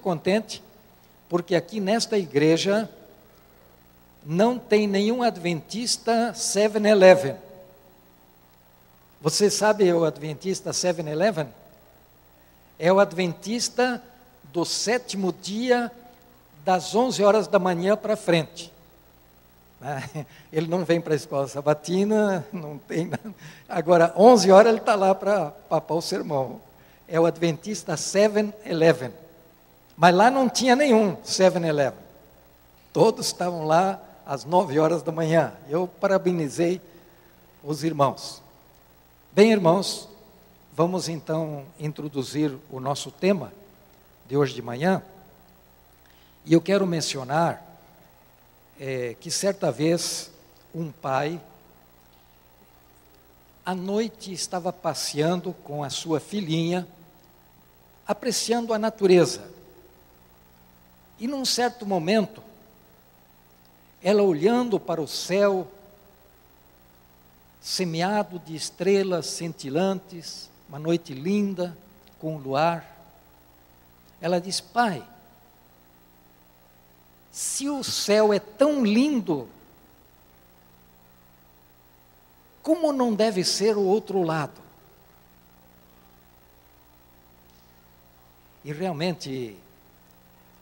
muito contente, porque aqui nesta igreja não tem nenhum adventista 7-Eleven. Você sabe o adventista 7-Eleven? É o adventista do sétimo dia, das 11 horas da manhã para frente. Né? Ele não vem para a escola sabatina, não tem. Agora, 11 horas ele está lá para papar o sermão. É o Adventista 7-Eleven. Mas lá não tinha nenhum 7-Eleven. Todos estavam lá às 9 horas da manhã. Eu parabenizei os irmãos. Bem, irmãos, vamos então introduzir o nosso tema de hoje de manhã. E eu quero mencionar é, que certa vez um pai, à noite, estava passeando com a sua filhinha, apreciando a natureza. E num certo momento, ela olhando para o céu, semeado de estrelas cintilantes, uma noite linda, com o luar, ela diz: Pai, se o céu é tão lindo, como não deve ser o outro lado? E realmente,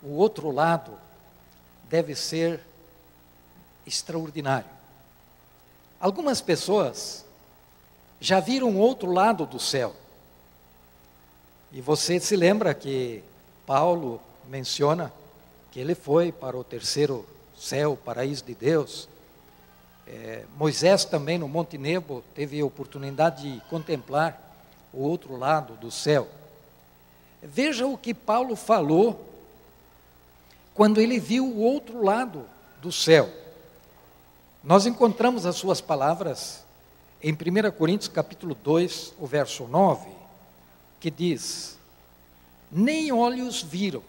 o outro lado deve ser extraordinário. Algumas pessoas já viram outro lado do céu. E você se lembra que Paulo menciona que ele foi para o terceiro céu, o paraíso de Deus. É, Moisés também no Monte Nebo teve a oportunidade de contemplar o outro lado do céu. Veja o que Paulo falou quando ele viu o outro lado do céu. Nós encontramos as suas palavras em 1 Coríntios capítulo 2, o verso 9, que diz: Nem olhos viram,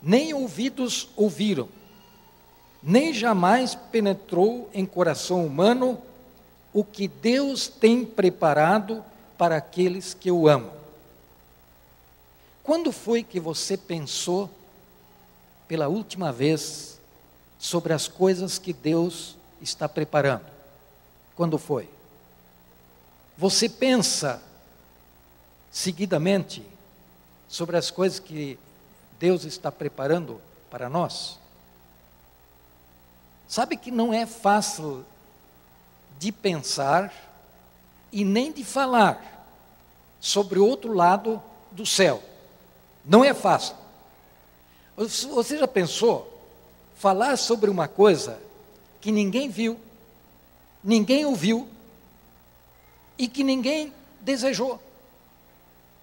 nem ouvidos ouviram, nem jamais penetrou em coração humano o que Deus tem preparado para aqueles que o amam. Quando foi que você pensou pela última vez sobre as coisas que Deus está preparando? Quando foi? Você pensa seguidamente sobre as coisas que Deus está preparando para nós? Sabe que não é fácil de pensar e nem de falar sobre o outro lado do céu. Não é fácil. Você já pensou falar sobre uma coisa que ninguém viu, ninguém ouviu e que ninguém desejou?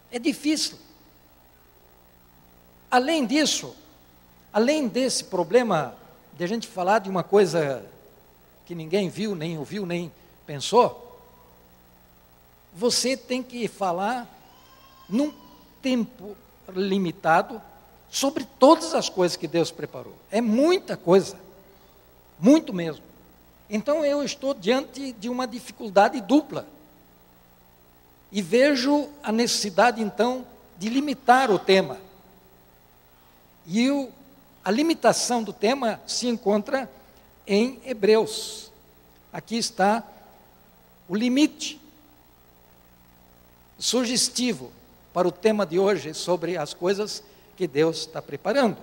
É difícil. Além disso, além desse problema de a gente falar de uma coisa que ninguém viu, nem ouviu, nem pensou, você tem que falar num tempo limitado sobre todas as coisas que Deus preparou. É muita coisa, muito mesmo. Então eu estou diante de uma dificuldade dupla. E vejo a necessidade então de limitar o tema. E o, a limitação do tema se encontra em Hebreus. Aqui está o limite sugestivo para o tema de hoje sobre as coisas que Deus está preparando.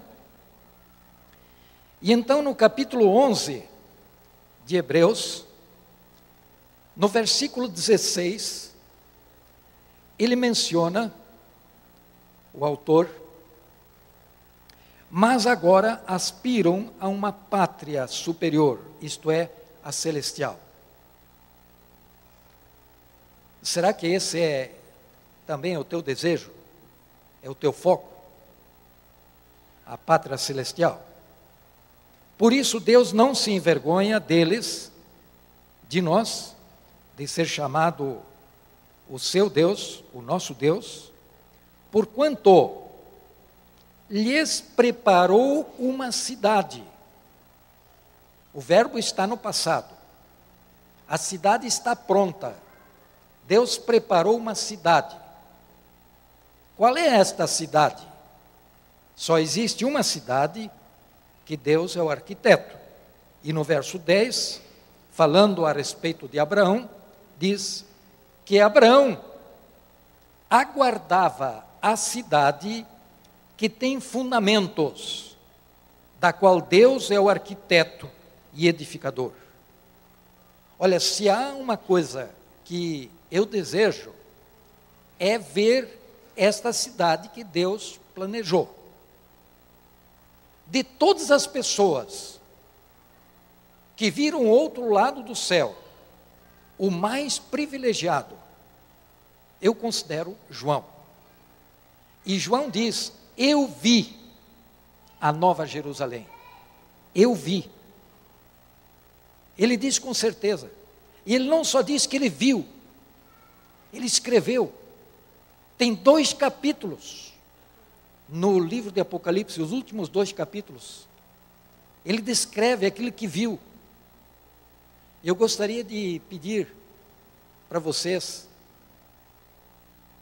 E então, no capítulo 11 de Hebreus, no versículo 16, ele menciona, o autor, mas agora aspiram a uma pátria superior, isto é, a celestial. Será que esse é também o teu desejo? É o teu foco? A pátria celestial? Por isso, Deus não se envergonha deles, de nós, de ser chamado o seu Deus, o nosso Deus, porquanto lhes preparou uma cidade. O verbo está no passado. A cidade está pronta. Deus preparou uma cidade. Qual é esta cidade? Só existe uma cidade que Deus é o arquiteto. E no verso 10, falando a respeito de Abraão, diz que Abraão aguardava a cidade que tem fundamentos, da qual Deus é o arquiteto e edificador. Olha, se há uma coisa que eu desejo, é ver esta cidade que Deus planejou. De todas as pessoas que viram outro lado do céu, o mais privilegiado, eu considero João. E João diz: Eu vi a nova Jerusalém. Eu vi. Ele diz com certeza. E ele não só diz que ele viu, ele escreveu. Tem dois capítulos no livro de Apocalipse, os últimos dois capítulos. Ele descreve aquilo que viu. Eu gostaria de pedir para vocês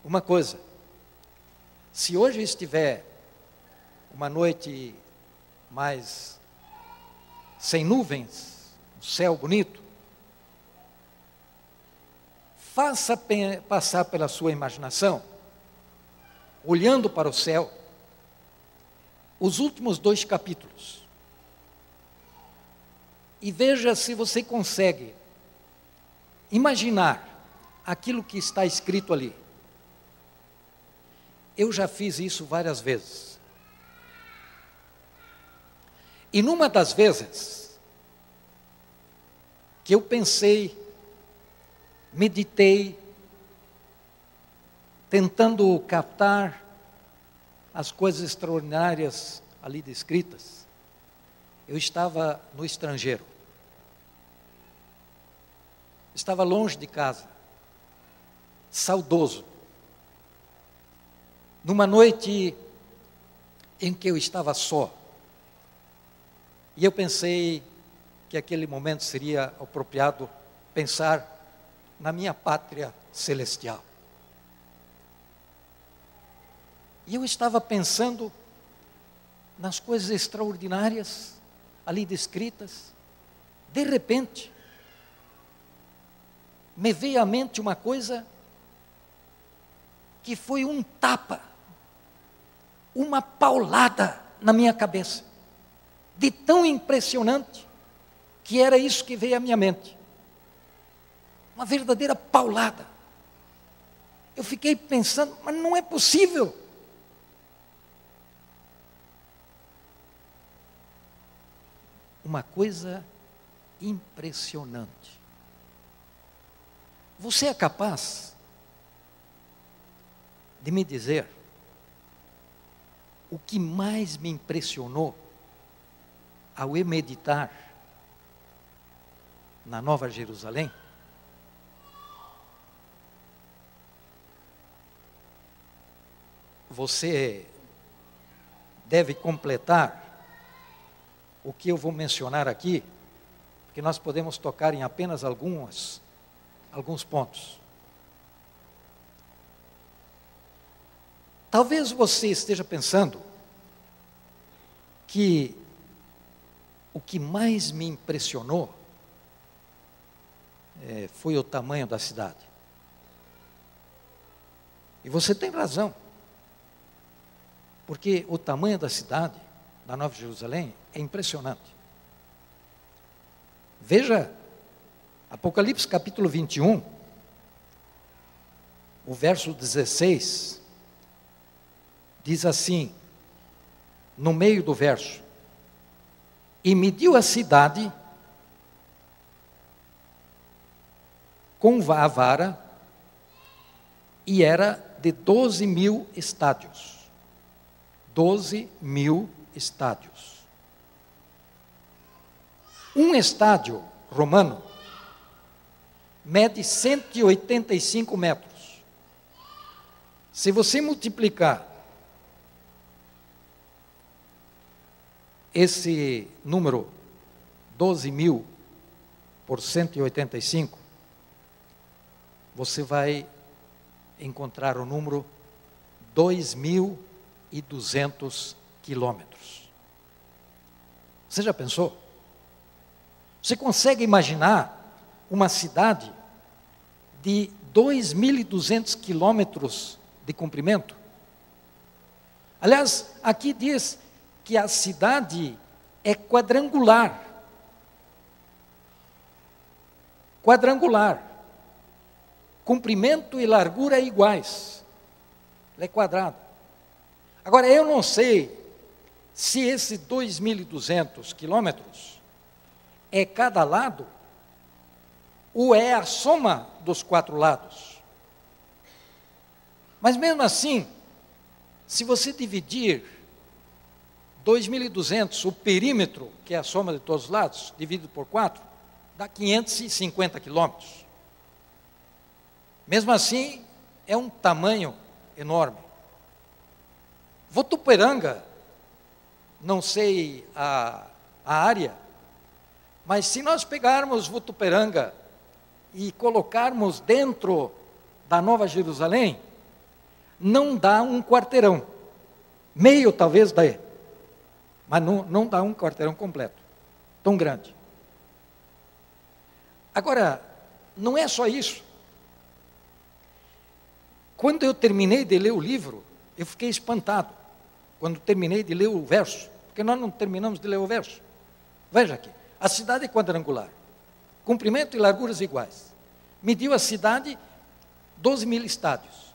uma coisa. Se hoje estiver uma noite mais sem nuvens, um céu bonito, faça passar pela sua imaginação, olhando para o céu, os últimos dois capítulos e veja se você consegue imaginar aquilo que está escrito ali. Eu já fiz isso várias vezes. E numa das vezes que eu pensei, meditei, tentando captar as coisas extraordinárias ali descritas, eu estava no estrangeiro. Estava longe de casa, saudoso. Numa noite em que eu estava só, e eu pensei que aquele momento seria apropriado pensar na minha pátria celestial. E eu estava pensando nas coisas extraordinárias ali descritas. De repente, me veio à mente uma coisa que foi um tapa, uma paulada na minha cabeça, de tão impressionante que era isso que veio à minha mente. Uma verdadeira paulada. Eu fiquei pensando, mas não é possível. Uma coisa impressionante. Você é capaz de me dizer o que mais me impressionou ao meditar na Nova Jerusalém? Você deve completar o que eu vou mencionar aqui, porque nós podemos tocar em apenas algumas alguns pontos. Talvez você esteja pensando que o que mais me impressionou é, foi o tamanho da cidade. E você tem razão. Porque o tamanho da cidade, da Nova Jerusalém, é impressionante. Veja Apocalipse capítulo 21, o verso 16, diz assim, no meio do verso: E mediu a cidade com a vara, e era de 12 mil estádios. 12 mil estádios. Um estádio romano mede 185 metros. Se você multiplicar esse número 12 mil por 185, você vai encontrar o número 2.200 quilômetros. Você já pensou? Você consegue imaginar uma cidade de 2.200 quilômetros de comprimento? Aliás, aqui diz que a cidade é quadrangular. Quadrangular. Comprimento e largura iguais. Ela é quadrada. Agora, eu não sei se esses 2.200 quilômetros é cada lado ou é a soma dos quatro lados. Mas mesmo assim, se você dividir 2.200, o perímetro, que é a soma de todos os lados, dividido por 4, dá 550 quilômetros. Mesmo assim, é um tamanho enorme. Votuperanga, não sei a, a área, mas se nós pegarmos Votuperanga e colocarmos dentro da Nova Jerusalém, não dá um quarteirão. Meio talvez dê, mas não, não dá um quarteirão completo, tão grande. Agora, não é só isso. Quando eu terminei de ler o livro, eu fiquei espantado. Quando terminei de ler o verso, porque nós não terminamos de ler o verso. Veja aqui: a cidade é quadrangular, comprimento e larguras iguais. Mediu a cidade 12 mil estádios.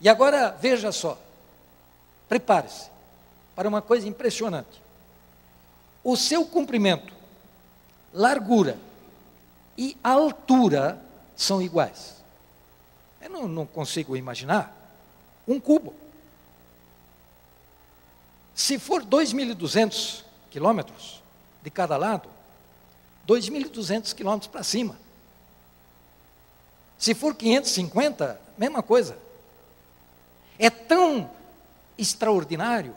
E agora veja só, prepare-se para uma coisa impressionante. O seu comprimento, largura e altura são iguais. Eu não, não consigo imaginar um cubo. Se for 2.200 quilômetros de cada lado, 2.200 quilômetros para cima. Se for 550, mesma coisa. É tão extraordinário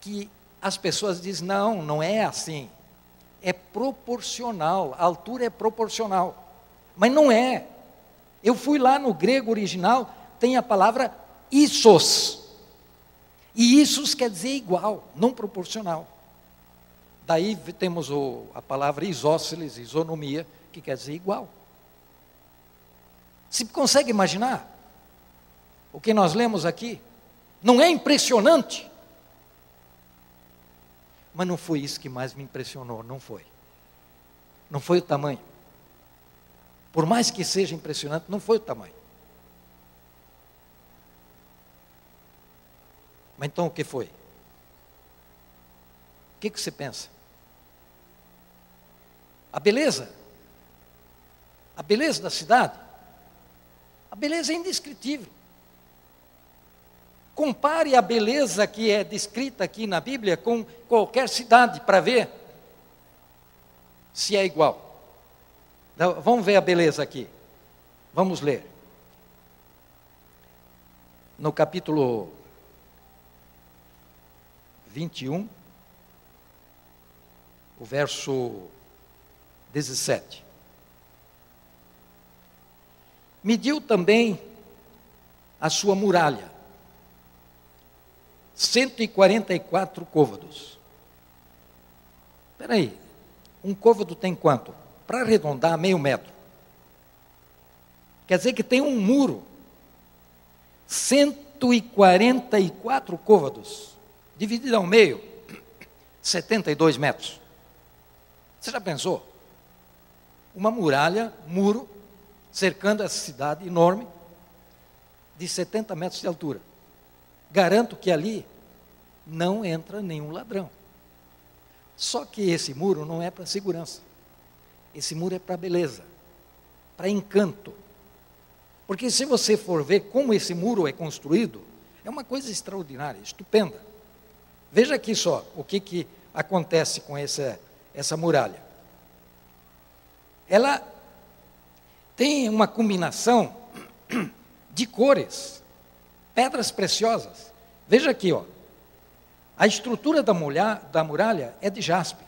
que as pessoas dizem: não, não é assim. É proporcional, a altura é proporcional. Mas não é. Eu fui lá no grego original, tem a palavra issos. E issos quer dizer igual, não proporcional. Daí temos o, a palavra isósceles, isonomia, que quer dizer igual. Se consegue imaginar? o que nós lemos aqui? Não é impressionante? Mas não foi isso que mais me impressionou, não foi. Não foi o tamanho. Por mais que seja impressionante, não foi o tamanho. Mas então o que foi? O que, que você pensa? A beleza? A beleza da cidade? A beleza é indescritível. Compare a beleza que é descrita aqui na Bíblia com qualquer cidade para ver se é igual. Então, vamos ver a beleza aqui. Vamos ler. No capítulo 21, o verso 17. Mediu também a sua muralha 144 côvados. Espera aí, um côvado tem quanto? Para arredondar, meio metro. Quer dizer que tem um muro. 144 côvados, dividido ao meio, 72 metros. Você já pensou? Uma muralha, muro, cercando essa cidade enorme, de 70 metros de altura. Garanto que ali não entra nenhum ladrão. Só que esse muro não é para segurança. Esse muro é para beleza, para encanto. Porque se você for ver como esse muro é construído, é uma coisa extraordinária, estupenda. Veja aqui só o que, que acontece com essa, essa muralha. Ela tem uma combinação de cores pedras preciosas. Veja aqui, ó. A estrutura da, mulher, da muralha é de jaspe.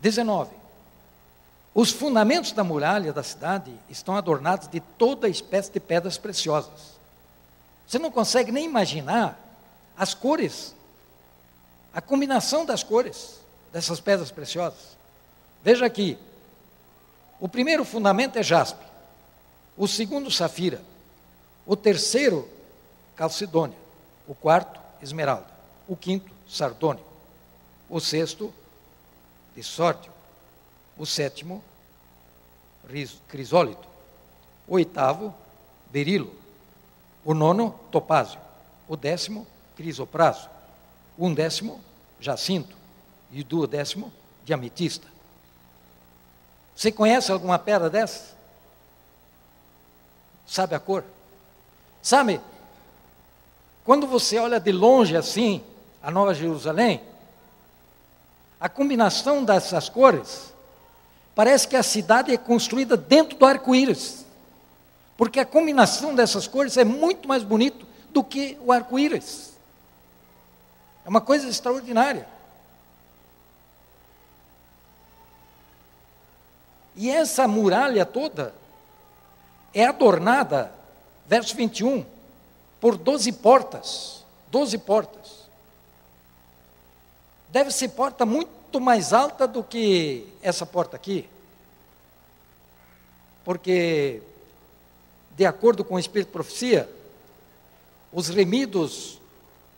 19. Os fundamentos da muralha da cidade estão adornados de toda espécie de pedras preciosas. Você não consegue nem imaginar as cores a combinação das cores dessas pedras preciosas. Veja aqui, o primeiro fundamento é jaspe, o segundo, safira, o terceiro, calcedônia, o quarto, esmeralda, o quinto, sardônio, o sexto, disórdio, o sétimo, crisólito, o oitavo, berilo, o nono, topázio, o décimo, crisopraso, o undécimo, jacinto e o duodécimo, diametista. Você conhece alguma pedra dessa? Sabe a cor? Sabe, quando você olha de longe assim, a Nova Jerusalém, a combinação dessas cores, parece que a cidade é construída dentro do arco-íris. Porque a combinação dessas cores é muito mais bonito do que o arco-íris. É uma coisa extraordinária. E essa muralha toda é adornada, verso 21, por doze portas. Doze portas. Deve ser porta muito mais alta do que essa porta aqui. Porque, de acordo com o Espírito de Profecia, os remidos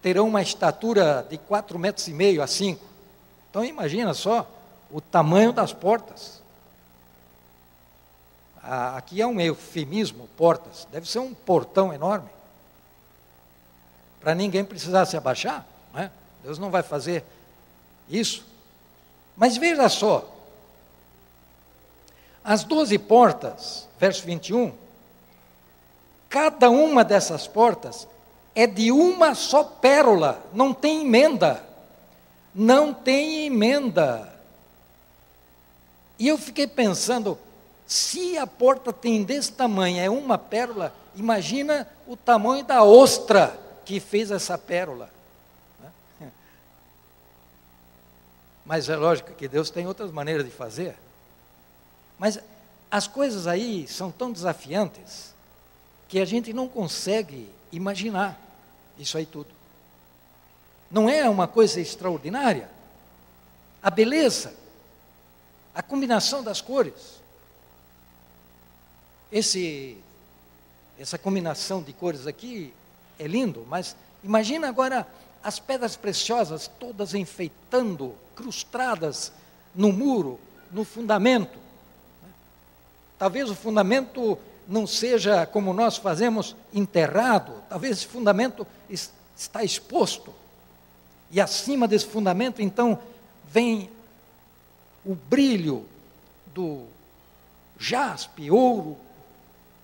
terão uma estatura de quatro metros e meio a cinco. Então imagina só o tamanho das portas. Aqui é um eufemismo, portas. Deve ser um portão enorme. Para ninguém precisar se abaixar. Não é? Deus não vai fazer isso. Mas veja só. As doze portas, verso 21, cada uma dessas portas é de uma só pérola, não tem emenda. Não tem emenda. E eu fiquei pensando, se a porta tem desse tamanho, é uma pérola, imagina o tamanho da ostra que fez essa pérola. Né? Mas é lógico que Deus tem outras maneiras de fazer. Mas as coisas aí são tão desafiantes que a gente não consegue imaginar isso aí tudo. Não é uma coisa extraordinária? A beleza, a combinação das cores. Esse, essa combinação de cores aqui é lindo, mas imagina agora as pedras preciosas todas enfeitando, crustadas no muro, no fundamento. Talvez o fundamento não seja como nós fazemos enterrado, talvez esse fundamento está exposto. E acima desse fundamento, então, vem o brilho do jaspe, ouro,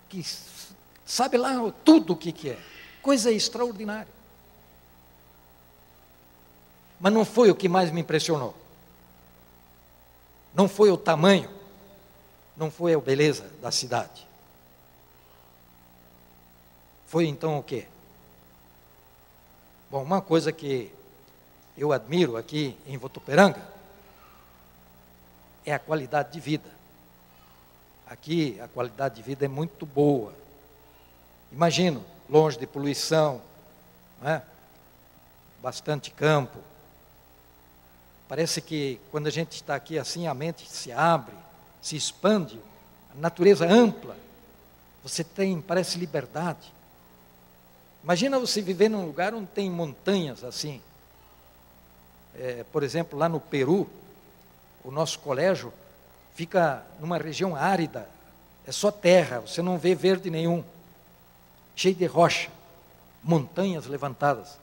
que sabe lá tudo o que, que é. Coisa extraordinária. Mas não foi o que mais me impressionou. Não foi o tamanho, não foi a beleza da cidade. Foi então o quê? Bom, uma coisa que eu admiro aqui em Votuperanga é a qualidade de vida. Aqui a qualidade de vida é muito boa. Imagino, longe de poluição, é? bastante campo. Parece que quando a gente está aqui assim, a mente se abre, se expande, a natureza ampla. Você tem, parece liberdade. Imagina você viver num lugar onde tem montanhas assim. É, por exemplo, lá no Peru, o nosso colégio fica numa região árida, é só terra, você não vê verde nenhum, cheio de rocha, montanhas levantadas.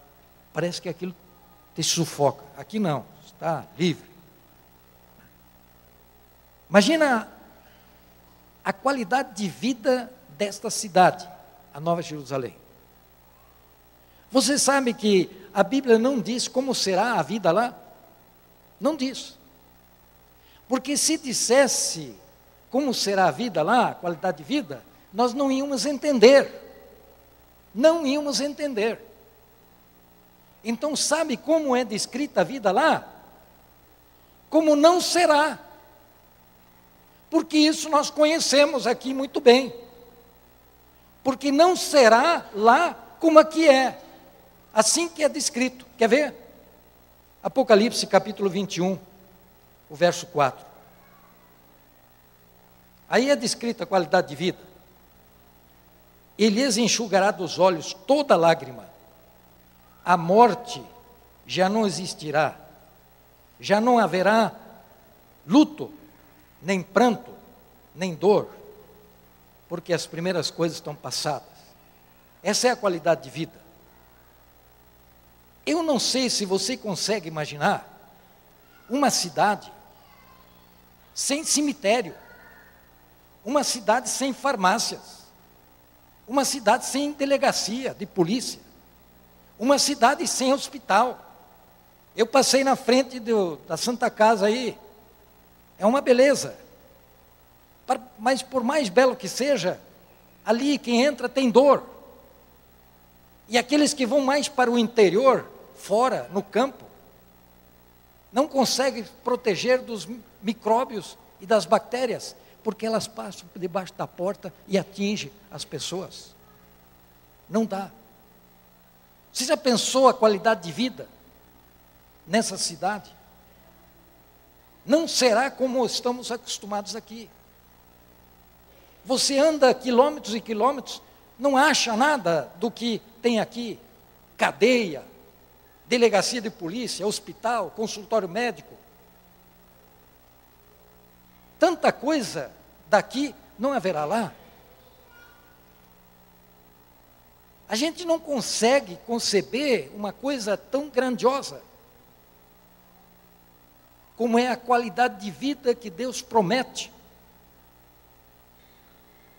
Parece que aquilo te sufoca. Aqui não, está livre. Imagina a qualidade de vida desta cidade, a Nova Jerusalém. Você sabe que a Bíblia não diz como será a vida lá? Não diz. Porque se dissesse como será a vida lá, a qualidade de vida, nós não íamos entender. Não íamos entender. Então, sabe como é descrita a vida lá? Como não será. Porque isso nós conhecemos aqui muito bem. Porque não será lá como aqui é. Assim que é descrito. Quer ver? Apocalipse capítulo 21, o verso 4. Aí é descrita a qualidade de vida. Ele lhes enxugará dos olhos toda lágrima. A morte já não existirá. Já não haverá luto, nem pranto, nem dor, porque as primeiras coisas estão passadas. Essa é a qualidade de vida. Eu não sei se você consegue imaginar uma cidade sem cemitério, uma cidade sem farmácias, uma cidade sem delegacia de polícia, uma cidade sem hospital. Eu passei na frente do, da Santa Casa aí, é uma beleza. Mas por mais belo que seja, ali quem entra tem dor. E aqueles que vão mais para o interior, fora, no campo, não conseguem proteger dos micróbios e das bactérias, porque elas passam por debaixo da porta e atingem as pessoas. Não dá. Você já pensou a qualidade de vida nessa cidade? Não será como estamos acostumados aqui. Você anda quilômetros e quilômetros, não acha nada do que tem aqui: cadeia, delegacia de polícia, hospital, consultório médico. Tanta coisa daqui não haverá lá. A gente não consegue conceber uma coisa tão grandiosa como é a qualidade de vida que Deus promete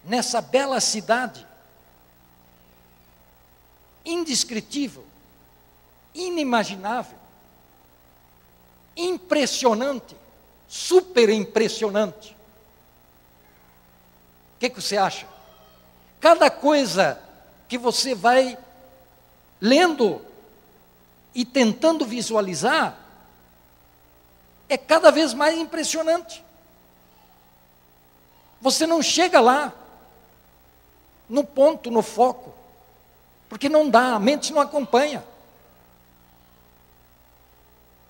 nessa bela cidade, indescritível, inimaginável, impressionante, super impressionante. O que, que você acha? Cada coisa que você vai lendo e tentando visualizar é cada vez mais impressionante. Você não chega lá no ponto, no foco, porque não dá, a mente não acompanha.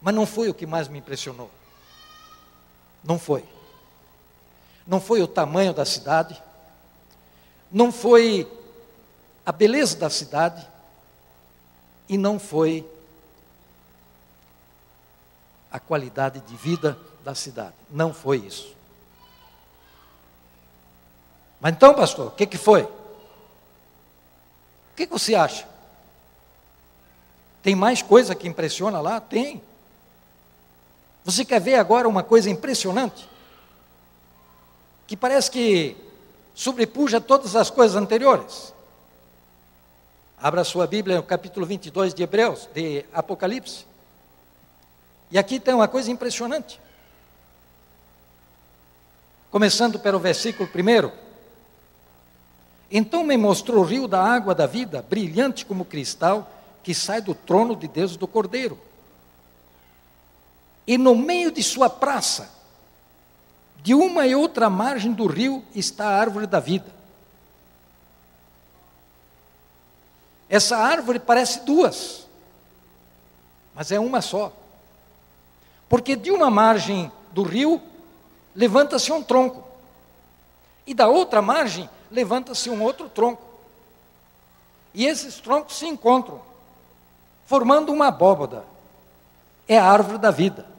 Mas não foi o que mais me impressionou. Não foi. Não foi o tamanho da cidade, não foi a beleza da cidade, e não foi a qualidade de vida da cidade. Não foi isso. Mas então, pastor, o que, que foi? O que, que você acha? Tem mais coisa que impressiona lá? Tem. Você quer ver agora uma coisa impressionante? Que parece que sobrepuja todas as coisas anteriores. Abra sua Bíblia no capítulo 22 de Hebreus, de Apocalipse. E aqui tem uma coisa impressionante. Começando pelo versículo 1. Então me mostrou o rio da água da vida, brilhante como cristal, que sai do trono de Deus do Cordeiro. E no meio de sua praça, de uma e outra margem do rio, está a árvore da vida. Essa árvore parece duas, mas é uma só. Porque de uma margem do rio levanta-se um tronco, e da outra margem levanta-se um outro tronco. E esses troncos se encontram, formando uma abóboda. É a árvore da vida.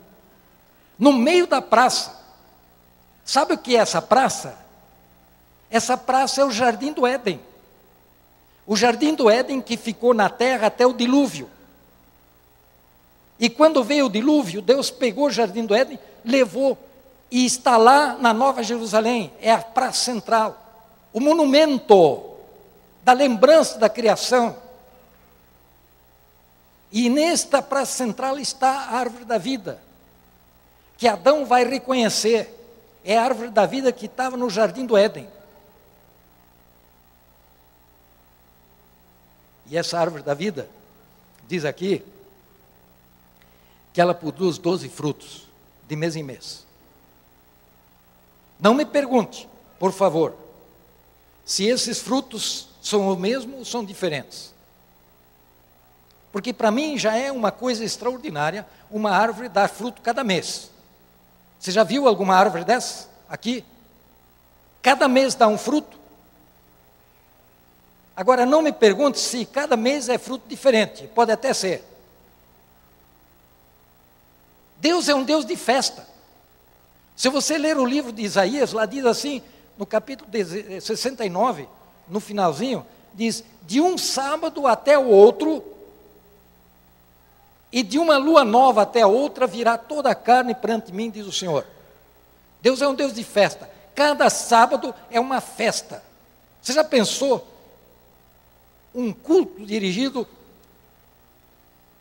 No meio da praça. Sabe o que é essa praça? Essa praça é o jardim do Éden. O jardim do Éden que ficou na terra até o dilúvio. E quando veio o dilúvio, Deus pegou o jardim do Éden, levou e está lá na Nova Jerusalém, é a praça central o monumento da lembrança da criação. E nesta praça central está a árvore da vida, que Adão vai reconhecer. É a árvore da vida que estava no jardim do Éden. E essa árvore da vida, diz aqui, que ela produz doze frutos, de mês em mês. Não me pergunte, por favor, se esses frutos são o mesmo ou são diferentes. Porque para mim já é uma coisa extraordinária uma árvore dar fruto cada mês. Você já viu alguma árvore dessa aqui? Cada mês dá um fruto. Agora não me pergunte se cada mês é fruto diferente, pode até ser. Deus é um Deus de festa. Se você ler o livro de Isaías, lá diz assim, no capítulo 69, no finalzinho, diz: De um sábado até o outro, e de uma lua nova até a outra, virá toda a carne perante mim, diz o Senhor. Deus é um Deus de festa. Cada sábado é uma festa. Você já pensou um culto dirigido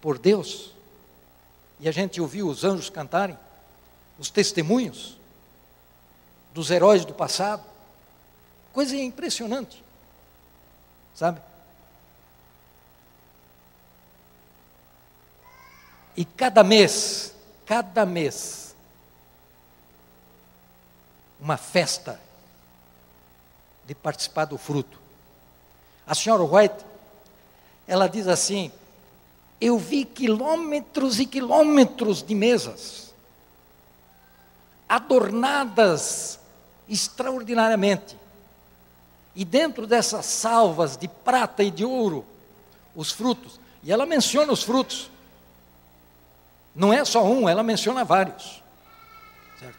por Deus? E a gente ouviu os anjos cantarem, os testemunhos dos heróis do passado. Coisa impressionante. Sabe? E cada mês, cada mês, uma festa de participar do fruto. A senhora White, ela diz assim: eu vi quilômetros e quilômetros de mesas, adornadas extraordinariamente. E dentro dessas salvas de prata e de ouro, os frutos, e ela menciona os frutos. Não é só um, ela menciona vários. Certo?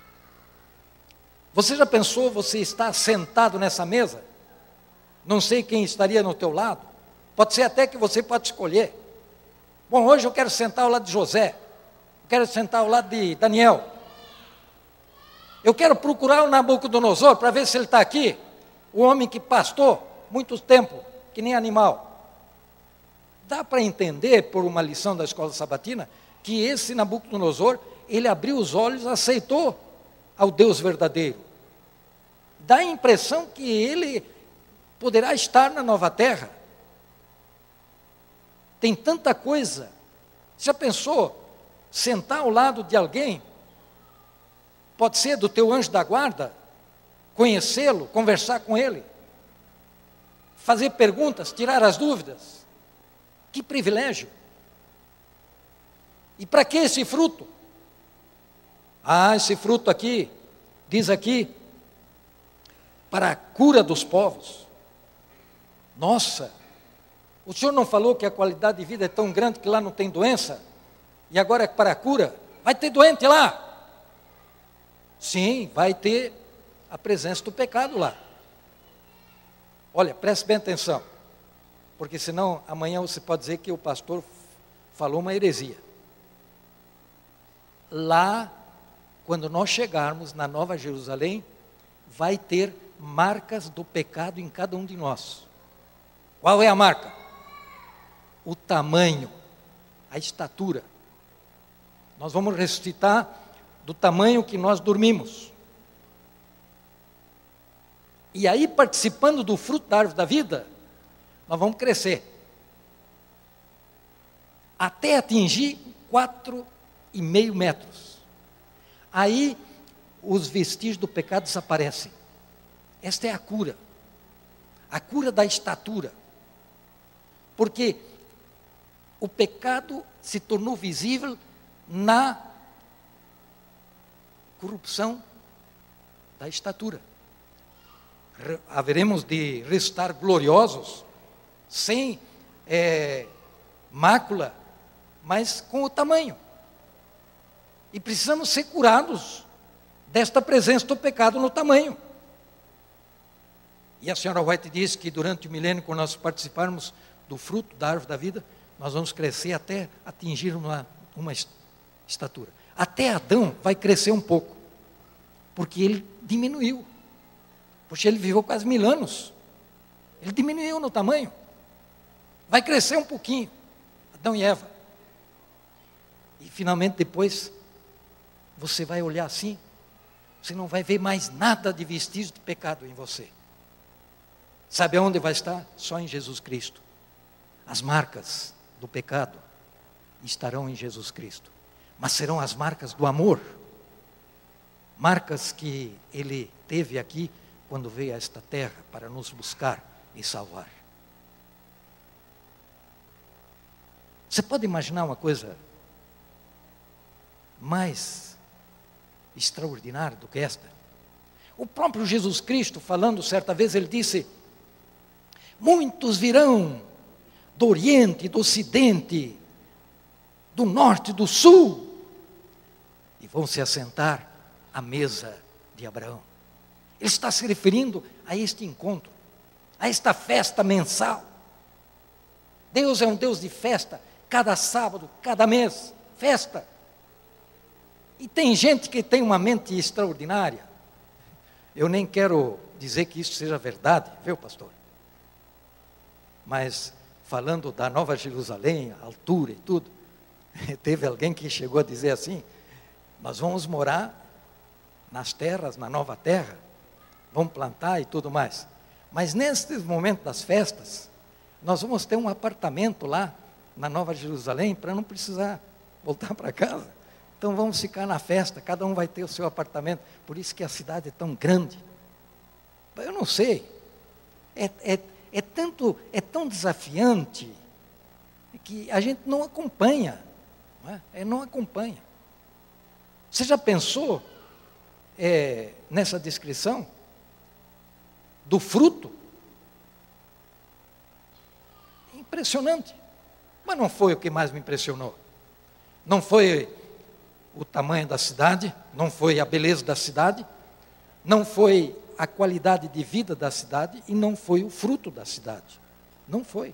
Você já pensou, você está sentado nessa mesa? Não sei quem estaria no teu lado. Pode ser até que você pode escolher. Bom, hoje eu quero sentar ao lado de José, eu quero sentar ao lado de Daniel. Eu quero procurar o Nabucodonosor para ver se ele está aqui, o homem que pastou muito tempo, que nem animal. Dá para entender, por uma lição da escola sabatina, que esse Nabucodonosor, ele abriu os olhos, aceitou ao Deus verdadeiro. Dá a impressão que ele poderá estar na nova terra. Tem tanta coisa. Já pensou sentar ao lado de alguém? Pode ser do teu anjo da guarda, conhecê-lo, conversar com ele, fazer perguntas, tirar as dúvidas. Que privilégio! E para que esse fruto? Ah, esse fruto aqui, diz aqui, para a cura dos povos. Nossa, o senhor não falou que a qualidade de vida é tão grande que lá não tem doença? E agora é para a cura? Vai ter doente lá? Sim, vai ter a presença do pecado lá. Olha, preste bem atenção, porque senão amanhã você pode dizer que o pastor falou uma heresia. Lá, quando nós chegarmos na Nova Jerusalém, vai ter marcas do pecado em cada um de nós. Qual é a marca? o tamanho, a estatura. Nós vamos ressuscitar do tamanho que nós dormimos. E aí, participando do fruto da árvore da vida, nós vamos crescer. Até atingir quatro e meio metros. Aí, os vestígios do pecado desaparecem. Esta é a cura. A cura da estatura. Porque o pecado se tornou visível na corrupção da estatura. Haveremos de restar gloriosos, sem é, mácula, mas com o tamanho. E precisamos ser curados desta presença do pecado no tamanho. E a senhora White diz que durante o milênio, quando nós participarmos do fruto da árvore da vida, nós vamos crescer até atingir uma, uma estatura. Até Adão vai crescer um pouco, porque ele diminuiu. Porque ele viveu quase mil anos. Ele diminuiu no tamanho. Vai crescer um pouquinho. Adão e Eva. E finalmente depois, você vai olhar assim, você não vai ver mais nada de vestígio de pecado em você. Sabe aonde vai estar? Só em Jesus Cristo. As marcas do pecado estarão em Jesus Cristo, mas serão as marcas do amor, marcas que Ele teve aqui quando veio a esta terra para nos buscar e salvar. Você pode imaginar uma coisa mais extraordinária do que esta? O próprio Jesus Cristo, falando certa vez, ele disse: Muitos virão do Oriente, do Ocidente, do Norte, do Sul, e vão se assentar à mesa de Abraão. Ele está se referindo a este encontro, a esta festa mensal. Deus é um Deus de festa, cada sábado, cada mês, festa. E tem gente que tem uma mente extraordinária. Eu nem quero dizer que isso seja verdade, viu, pastor? Mas falando da Nova Jerusalém, a altura e tudo, teve alguém que chegou a dizer assim: nós vamos morar nas terras, na nova terra, vamos plantar e tudo mais. Mas neste momento das festas, nós vamos ter um apartamento lá na Nova Jerusalém para não precisar voltar para casa. Então vamos ficar na festa, cada um vai ter o seu apartamento. Por isso que a cidade é tão grande. Eu não sei. É, é, é, tanto, é tão desafiante que a gente não acompanha. Não, é? É, não acompanha. Você já pensou é, nessa descrição do fruto? Impressionante. Mas não foi o que mais me impressionou. Não foi o tamanho da cidade, não foi a beleza da cidade, não foi a qualidade de vida da cidade e não foi o fruto da cidade. Não foi.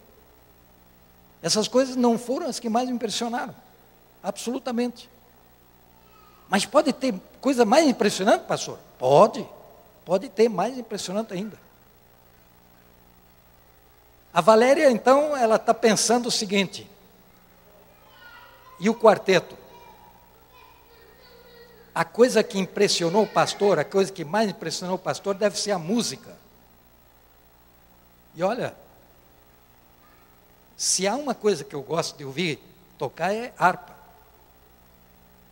Essas coisas não foram as que mais me impressionaram. Absolutamente. Mas pode ter coisa mais impressionante, pastor? Pode. Pode ter mais impressionante ainda. A Valéria, então, ela está pensando o seguinte: e o quarteto? A coisa que impressionou o pastor, a coisa que mais impressionou o pastor deve ser a música. E olha, se há uma coisa que eu gosto de ouvir tocar é harpa.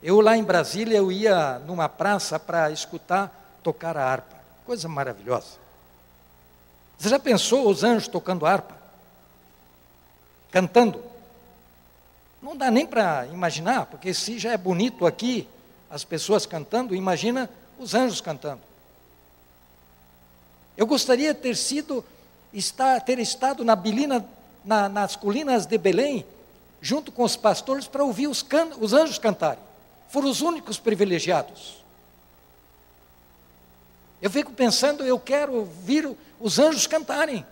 Eu lá em Brasília eu ia numa praça para escutar tocar a harpa. Coisa maravilhosa. Você já pensou os anjos tocando harpa? Cantando? Não dá nem para imaginar, porque se já é bonito aqui as pessoas cantando, imagina os anjos cantando. Eu gostaria ter sido, estar, ter estado na Bilina, na, nas colinas de Belém, junto com os pastores, para ouvir os, can, os anjos cantarem. Foram os únicos privilegiados. Eu fico pensando, eu quero ouvir os anjos cantarem.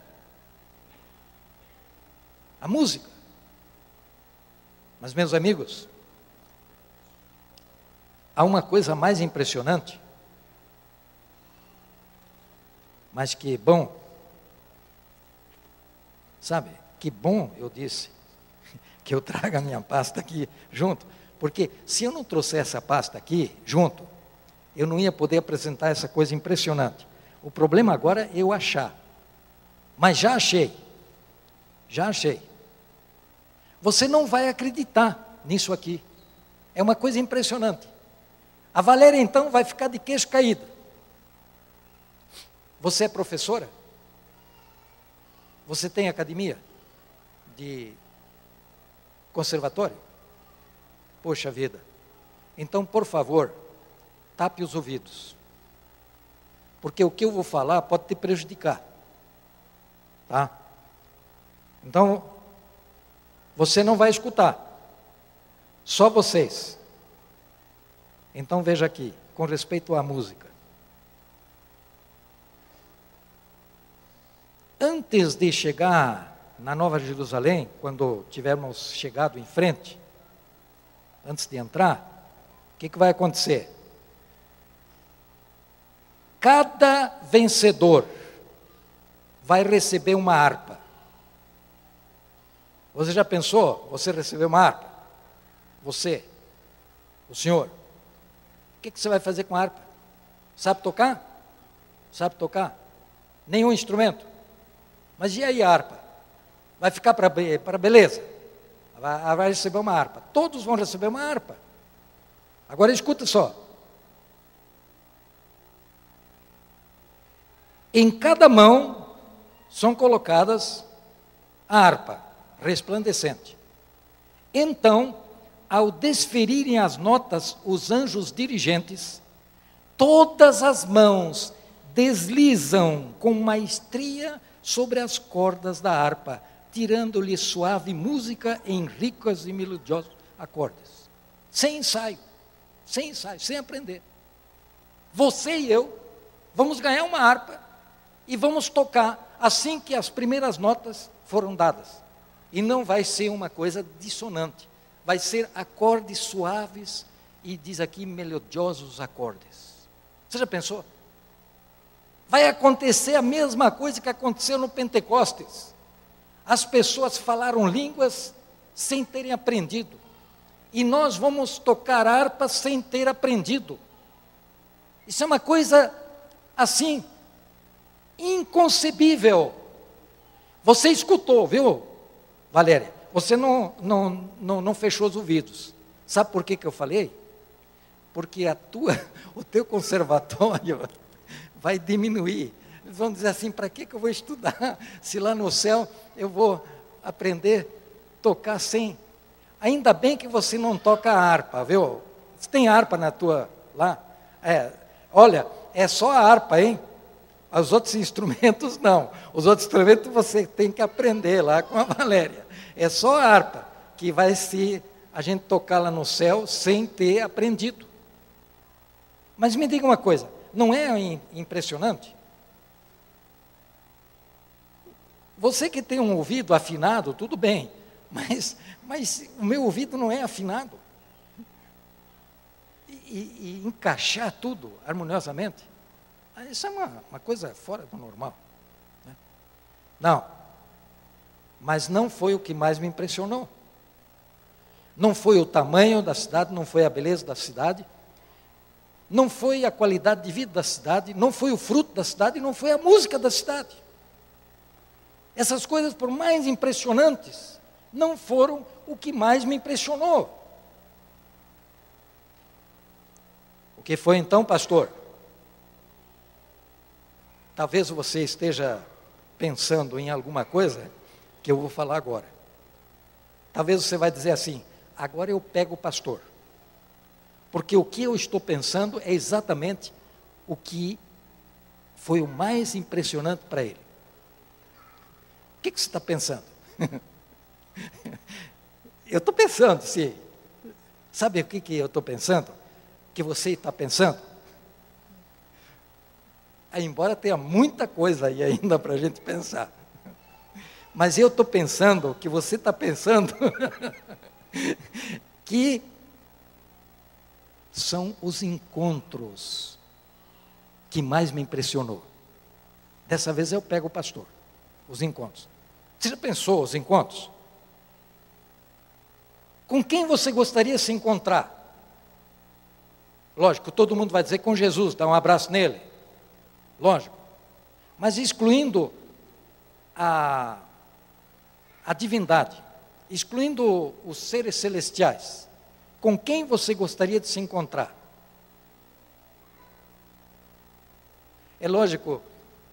A música. Mas, meus amigos, Há uma coisa mais impressionante, mas que bom, sabe? Que bom, eu disse, que eu traga a minha pasta aqui junto, porque se eu não trouxer essa pasta aqui junto, eu não ia poder apresentar essa coisa impressionante. O problema agora é eu achar. Mas já achei. Já achei. Você não vai acreditar nisso aqui. É uma coisa impressionante. A Valéria então vai ficar de queixo caído. Você é professora? Você tem academia de conservatório? Poxa vida. Então, por favor, tape os ouvidos. Porque o que eu vou falar pode te prejudicar. Tá? Então, você não vai escutar. Só vocês. Então veja aqui, com respeito à música. Antes de chegar na Nova Jerusalém, quando tivermos chegado em frente, antes de entrar, o que, que vai acontecer? Cada vencedor vai receber uma harpa. Você já pensou? Você recebeu uma harpa? Você, o senhor. O que, que você vai fazer com a harpa? Sabe tocar? Sabe tocar? Nenhum instrumento. Mas e aí a harpa? Vai ficar para beleza? Vai, vai receber uma harpa. Todos vão receber uma harpa. Agora escuta só. Em cada mão são colocadas a harpa resplandecente. Então, ao desferirem as notas os anjos dirigentes, todas as mãos deslizam com maestria sobre as cordas da harpa, tirando-lhe suave música em ricos e melodiosos acordes. Sem ensaio, sem ensaio, sem aprender. Você e eu vamos ganhar uma harpa e vamos tocar assim que as primeiras notas foram dadas. E não vai ser uma coisa dissonante, vai ser acordes suaves e diz aqui melodiosos acordes. Você já pensou? Vai acontecer a mesma coisa que aconteceu no Pentecostes. As pessoas falaram línguas sem terem aprendido. E nós vamos tocar harpa sem ter aprendido. Isso é uma coisa assim, inconcebível. Você escutou, viu, Valéria? Você não, não, não, não fechou os ouvidos. Sabe por que, que eu falei? Porque a tua, o teu conservatório vai diminuir. Eles vão dizer assim: para que, que eu vou estudar? Se lá no céu eu vou aprender a tocar sem. Ainda bem que você não toca harpa, viu? Você tem harpa na tua lá? É, olha, é só a harpa, hein? Os outros instrumentos não. Os outros instrumentos você tem que aprender lá com a Valéria. É só a harpa que vai se a gente tocar lá no céu sem ter aprendido. Mas me diga uma coisa, não é impressionante? Você que tem um ouvido afinado, tudo bem, mas, mas o meu ouvido não é afinado. E, e, encaixar tudo harmoniosamente, isso é uma, uma coisa fora do normal. Né? Não, mas não foi o que mais me impressionou. Não foi o tamanho da cidade, não foi a beleza da cidade, não foi a qualidade de vida da cidade, não foi o fruto da cidade, não foi a música da cidade. Essas coisas, por mais impressionantes, não foram o que mais me impressionou. O que foi então, pastor? Talvez você esteja pensando em alguma coisa que eu vou falar agora. Talvez você vai dizer assim: agora eu pego o pastor. Porque o que eu estou pensando é exatamente o que foi o mais impressionante para ele. O que, que você está pensando? eu estou pensando, se. Sabe o que, que eu estou pensando? Que você está pensando? Aí, embora tenha muita coisa aí ainda para a gente pensar. Mas eu estou pensando que você está pensando que são os encontros que mais me impressionou. Dessa vez eu pego o pastor, os encontros. Você já pensou os encontros? Com quem você gostaria de se encontrar? Lógico, todo mundo vai dizer com Jesus, dá um abraço nele. Lógico. Mas excluindo a, a divindade, excluindo os seres celestiais, com quem você gostaria de se encontrar? É lógico,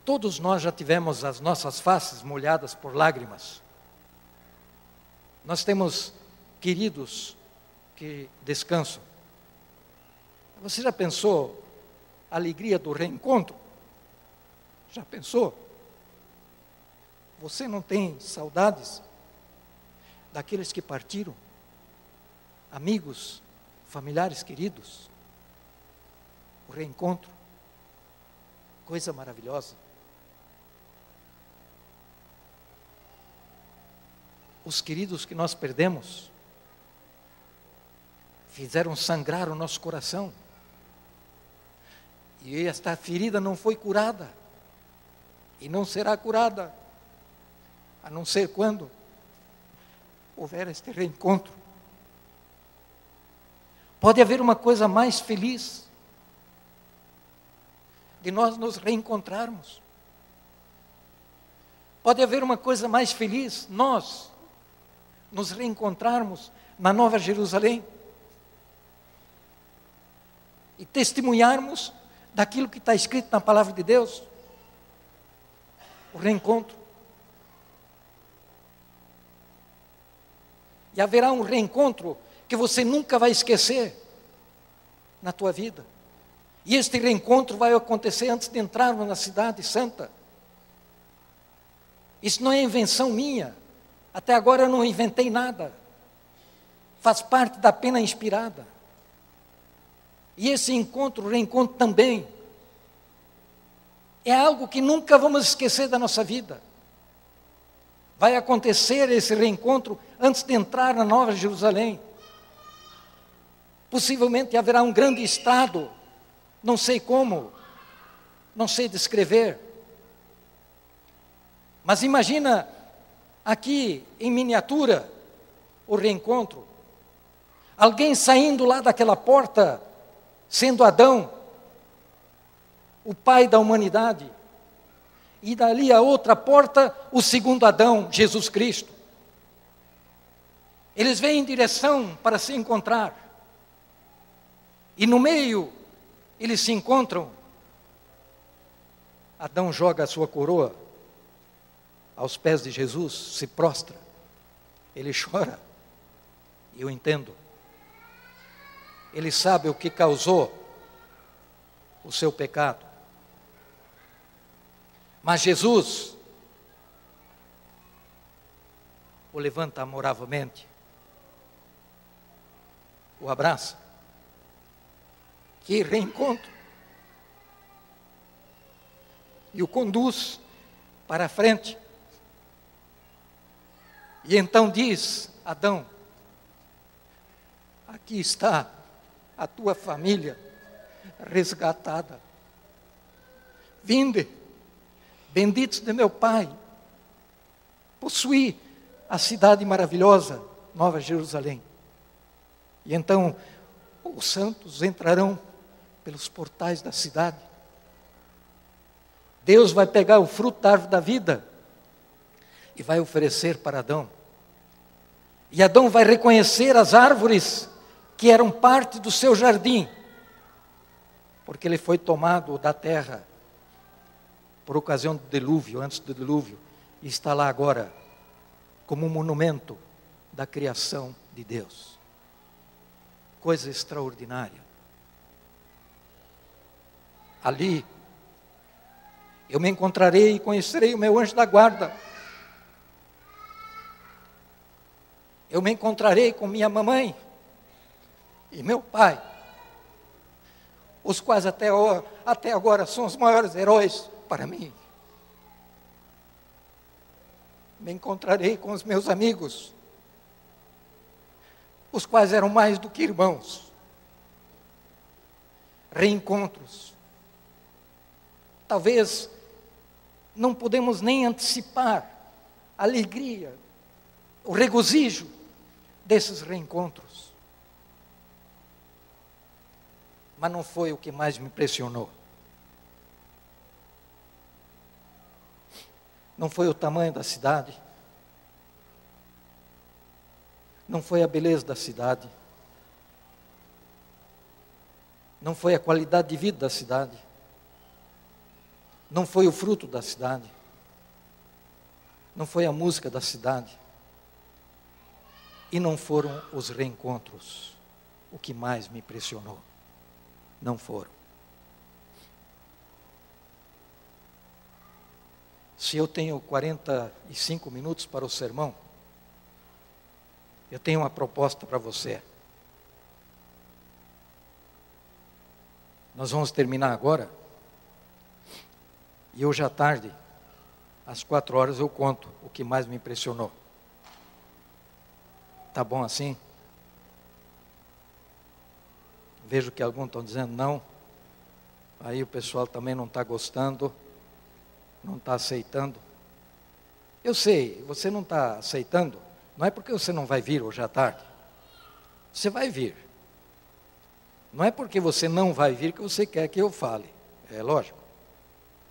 todos nós já tivemos as nossas faces molhadas por lágrimas. Nós temos queridos que descansam. Você já pensou a alegria do reencontro? Já pensou? Você não tem saudades daqueles que partiram? amigos, familiares queridos, o reencontro, coisa maravilhosa. Os queridos que nós perdemos fizeram sangrar o nosso coração. E esta ferida não foi curada. E não será curada. A não ser quando houver este reencontro. Pode haver uma coisa mais feliz de nós nos reencontrarmos. Pode haver uma coisa mais feliz, nós nos reencontrarmos na Nova Jerusalém e testemunharmos daquilo que está escrito na palavra de Deus. O reencontro. E haverá um reencontro que você nunca vai esquecer na tua vida. E este reencontro vai acontecer antes de entrarmos na cidade santa. Isso não é invenção minha. Até agora eu não inventei nada. Faz parte da pena inspirada. E esse encontro, reencontro também, é algo que nunca vamos esquecer da nossa vida. Vai acontecer esse reencontro antes de entrar na Nova Jerusalém. Possivelmente haverá um grande estado, não sei como, não sei descrever. Mas imagina aqui em miniatura o reencontro. Alguém saindo lá daquela porta, sendo Adão, o pai da humanidade, e dali a outra porta, o segundo Adão, Jesus Cristo. Eles vêm em direção para se encontrar. E no meio, eles se encontram. Adão joga a sua coroa aos pés de Jesus, se prostra. Ele chora. E eu entendo. Ele sabe o que causou o seu pecado. Mas Jesus o levanta amoravelmente, o abraça. Que reencontro! E o conduz para a frente. E então diz: Adão, aqui está a tua família resgatada. Vinde benditos de meu Pai, possuí a cidade maravilhosa, Nova Jerusalém. E então os santos entrarão pelos portais da cidade. Deus vai pegar o fruto da árvore da vida e vai oferecer para Adão. E Adão vai reconhecer as árvores que eram parte do seu jardim, porque ele foi tomado da terra por ocasião do dilúvio, antes do dilúvio, e está lá agora como um monumento da criação de Deus. Coisa extraordinária. Ali, eu me encontrarei e conhecerei o meu anjo da guarda. Eu me encontrarei com minha mamãe e meu pai, os quais até, até agora são os maiores heróis para mim. Me encontrarei com os meus amigos, os quais eram mais do que irmãos. Reencontros. Talvez não podemos nem antecipar a alegria, o regozijo desses reencontros. Mas não foi o que mais me impressionou. Não foi o tamanho da cidade. Não foi a beleza da cidade. Não foi a qualidade de vida da cidade. Não foi o fruto da cidade. Não foi a música da cidade. E não foram os reencontros o que mais me impressionou. Não foram. Se eu tenho 45 minutos para o sermão, eu tenho uma proposta para você. Nós vamos terminar agora. E hoje à tarde, às quatro horas, eu conto o que mais me impressionou. Tá bom assim? Vejo que alguns estão dizendo não. Aí o pessoal também não está gostando não está aceitando. Eu sei, você não está aceitando, não é porque você não vai vir hoje à tarde. Você vai vir. Não é porque você não vai vir que você quer que eu fale. É lógico.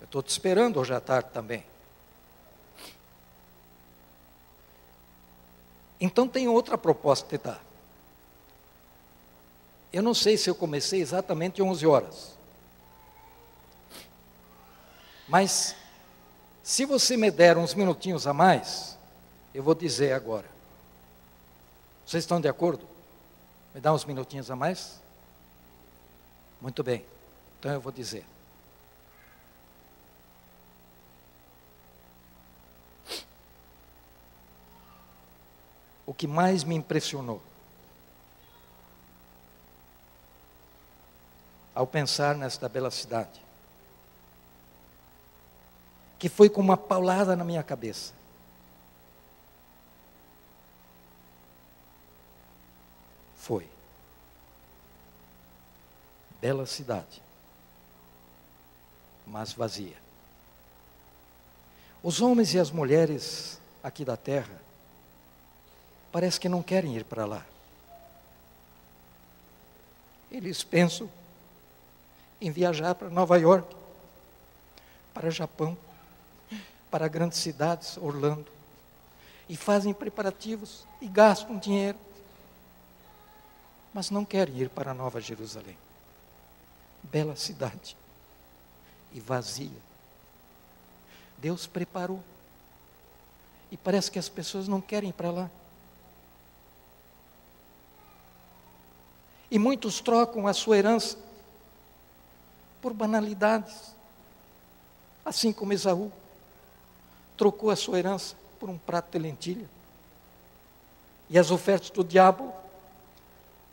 Eu estou te esperando hoje à tarde também. Então tem outra proposta que dar. Eu não sei se eu comecei exatamente 11 horas. Mas se você me der uns minutinhos a mais, eu vou dizer agora. Vocês estão de acordo? Me dá uns minutinhos a mais? Muito bem. Então eu vou dizer. O que mais me impressionou ao pensar nesta bela cidade, que foi como uma paulada na minha cabeça. Foi. Bela cidade, mas vazia. Os homens e as mulheres aqui da terra parece que não querem ir para lá. Eles pensam em viajar para Nova York, para Japão, para grandes cidades, Orlando, e fazem preparativos e gastam dinheiro mas não querem ir para Nova Jerusalém. Bela cidade e vazia. Deus preparou. E parece que as pessoas não querem ir para lá. E muitos trocam a sua herança por banalidades. Assim como Esaú trocou a sua herança por um prato de lentilha. E as ofertas do diabo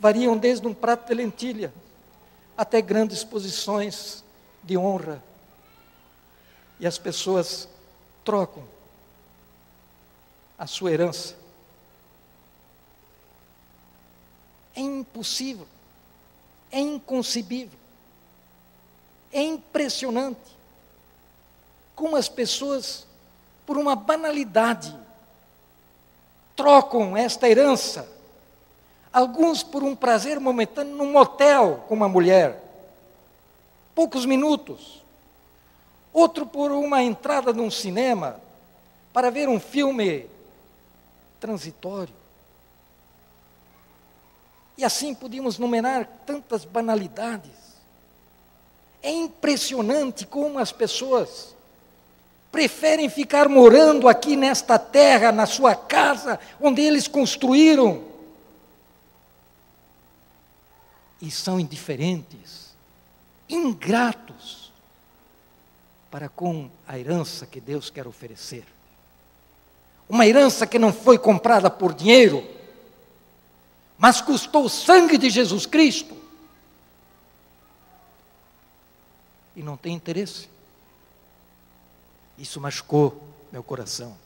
variam desde um prato de lentilha até grandes posições de honra. E as pessoas trocam a sua herança. É impossível, é inconcebível, é impressionante como as pessoas, por uma banalidade, trocam esta herança Alguns por um prazer momentâneo num motel com uma mulher, poucos minutos. Outro por uma entrada num cinema para ver um filme transitório. E assim podíamos numerar tantas banalidades. É impressionante como as pessoas preferem ficar morando aqui nesta terra, na sua casa, onde eles construíram, e são indiferentes, ingratos para com a herança que Deus quer oferecer. Uma herança que não foi comprada por dinheiro, mas custou o sangue de Jesus Cristo. E não tem interesse. Isso machucou meu coração.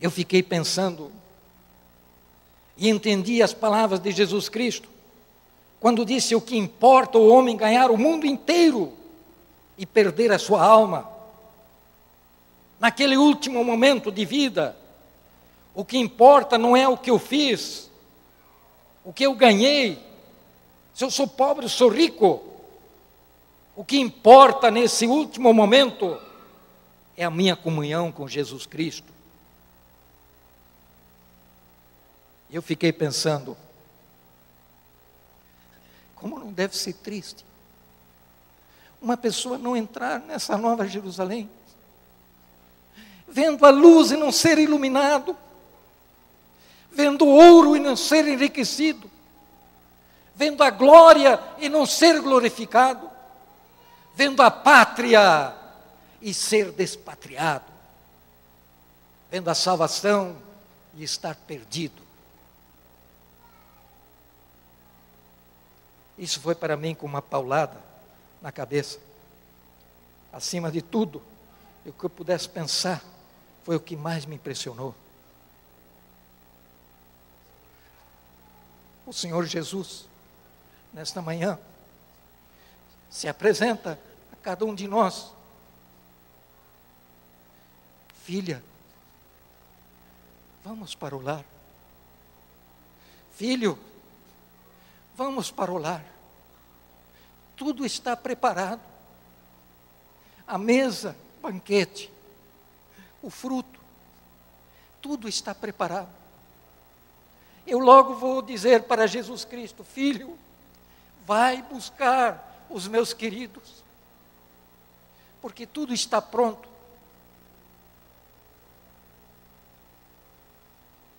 Eu fiquei pensando e entendi as palavras de Jesus Cristo, quando disse: O que importa o homem ganhar o mundo inteiro e perder a sua alma. Naquele último momento de vida, o que importa não é o que eu fiz, o que eu ganhei, se eu sou pobre, eu sou rico. O que importa nesse último momento é a minha comunhão com Jesus Cristo. Eu fiquei pensando, como não deve ser triste uma pessoa não entrar nessa nova Jerusalém, vendo a luz e não ser iluminado, vendo o ouro e não ser enriquecido, vendo a glória e não ser glorificado, vendo a pátria e ser despatriado, vendo a salvação e estar perdido. Isso foi para mim como uma paulada na cabeça. Acima de tudo, o que eu pudesse pensar foi o que mais me impressionou. O Senhor Jesus, nesta manhã, se apresenta a cada um de nós. Filha, vamos para o lar. Filho, Vamos para o lar. Tudo está preparado. A mesa, banquete, o fruto, tudo está preparado. Eu logo vou dizer para Jesus Cristo: Filho, vai buscar os meus queridos, porque tudo está pronto.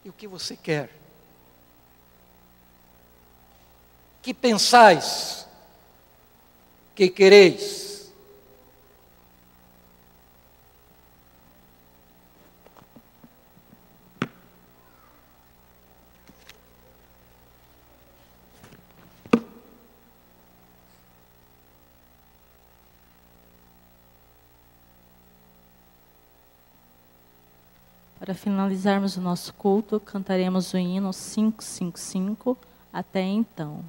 e o que você quer. Que pensais, que quereis. Para finalizarmos o nosso culto, cantaremos o hino 555, até então.